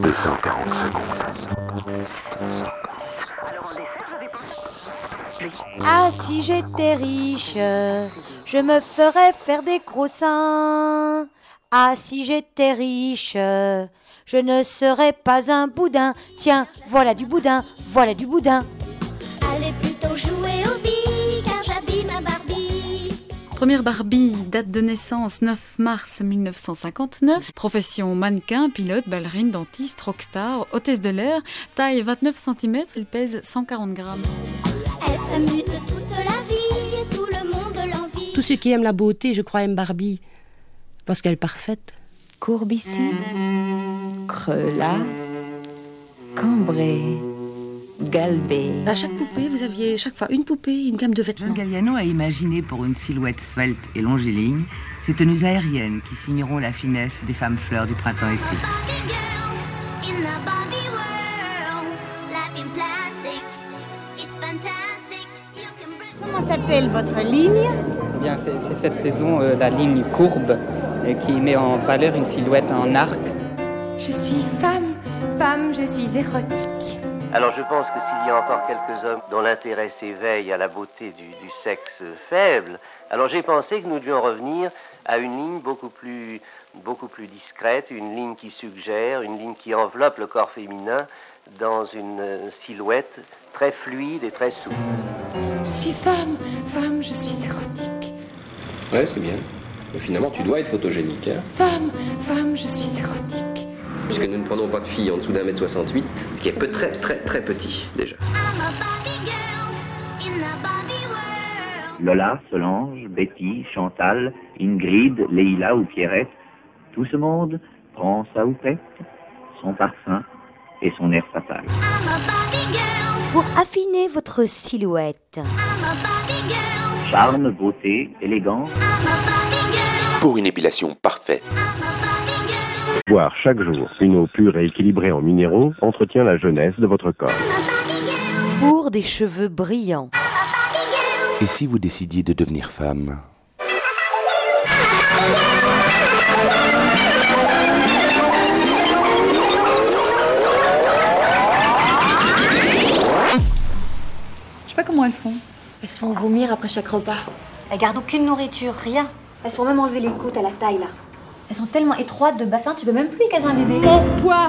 240 secondes. Ah, si j'étais riche, je me ferais faire des gros seins. Ah, si j'étais riche, je ne serais pas un boudin. Tiens, voilà du boudin, voilà du boudin. Première Barbie, date de naissance 9 mars 1959. Profession mannequin, pilote, ballerine, dentiste, rockstar, hôtesse de l'air. Taille 29 cm, elle pèse 140 grammes. Elle s'amuse toute la vie et tout le monde l'envie. Tous ceux qui aiment la beauté, je crois, aiment Barbie. Parce qu'elle est parfaite. Courbe ici, creux là, cambré, galbé. À chaque poupée, vous aviez chaque fois une poupée, une gamme de John vêtements. Galliano a imaginé pour une silhouette svelte et longiligne ces tenues aériennes qui signeront la finesse des femmes fleurs du printemps-été. Comment s'appelle votre ligne Eh bien, c'est c'est cette saison euh, la ligne courbe euh, qui met en valeur une silhouette en arc. Je suis femme, femme, je suis érotique. Alors je pense que s'il y a encore quelques hommes dont l'intérêt s'éveille à la beauté du, du sexe faible, alors j'ai pensé que nous devions revenir à une ligne beaucoup plus, beaucoup plus discrète, une ligne qui suggère, une ligne qui enveloppe le corps féminin dans une silhouette très fluide et très souple. Je suis femme, femme, je suis érotique. Ouais, c'est bien. Mais finalement, tu dois être photogénique, hein Femme, femme, je suis érotique. Puisque nous ne prenons pas de filles en dessous d'un mètre 68, ce qui est peu, très très très petit, déjà. Lola, Solange, Betty, Chantal, Ingrid, Leila ou Pierrette, tout ce monde prend sa houppette, son parfum et son air fatal. Pour affiner votre silhouette. Charme, beauté, élégance. Pour une épilation parfaite. Boire chaque jour une eau pure et équilibrée en minéraux entretient la jeunesse de votre corps. pour des cheveux brillants, Et si vous décidiez de devenir femme? Je sais pas comment elles font. Elles se font vomir après chaque repas. Elles gardent aucune nourriture, rien. Elles se font même enlever les côtes à la taille là. Elles sont tellement étroites de bassin, tu peux même plus y caser un bébé. Mon poids,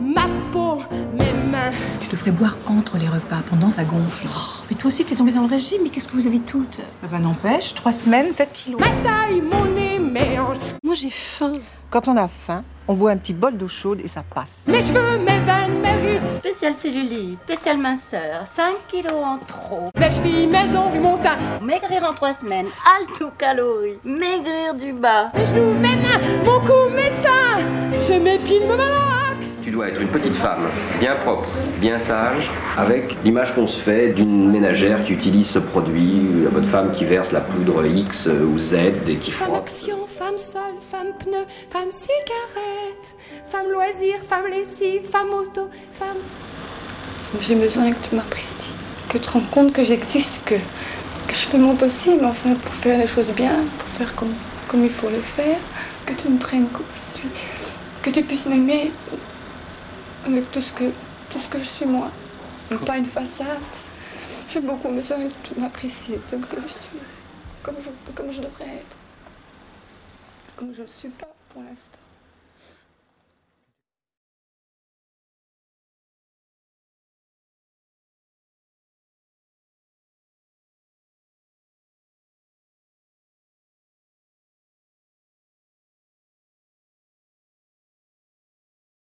ma peau, mes mains. Tu devrais boire entre les repas, pendant ça gonfle. mais toi aussi, t'es tombée dans le régime, mais qu'est-ce que vous avez toutes Ah bah n'empêche, trois semaines, 7 kilos. Ma taille, mon nez. Moi j'ai faim. Quand on a faim, on boit un petit bol d'eau chaude et ça passe. Mes cheveux, mes veines, mes rides. Spécial cellulite, spécial minceur, 5 kilos en trop. Mes chevilles, mes ongles, mon teint. Maigrir en 3 semaines, alto calories, maigrir du bas. Mes genoux, mes mains, mon cou, mes seins. Je m'épile, me malaxe. Tu dois être une petite femme, bien propre, bien sage, avec l'image qu'on se fait d'une ménagère qui utilise ce produit, la bonne femme qui verse la poudre X ou Z et qui Femme frotte. action, femme sol, femme femme cigarette, femme loisir, femme lessive, femme auto, femme. J'ai besoin que tu m'apprécies, que tu te rendes compte que j'existe, que, que je fais mon possible enfin pour faire les choses bien, pour faire comme, comme il faut le faire, que tu me prennes comme je suis, que tu puisses m'aimer avec tout ce que tout ce que je suis moi, et pas une façade. J'ai beaucoup besoin que tu m'apprécies que je suis, comme je, comme je devrais être, comme je ne suis pas pour l'instant.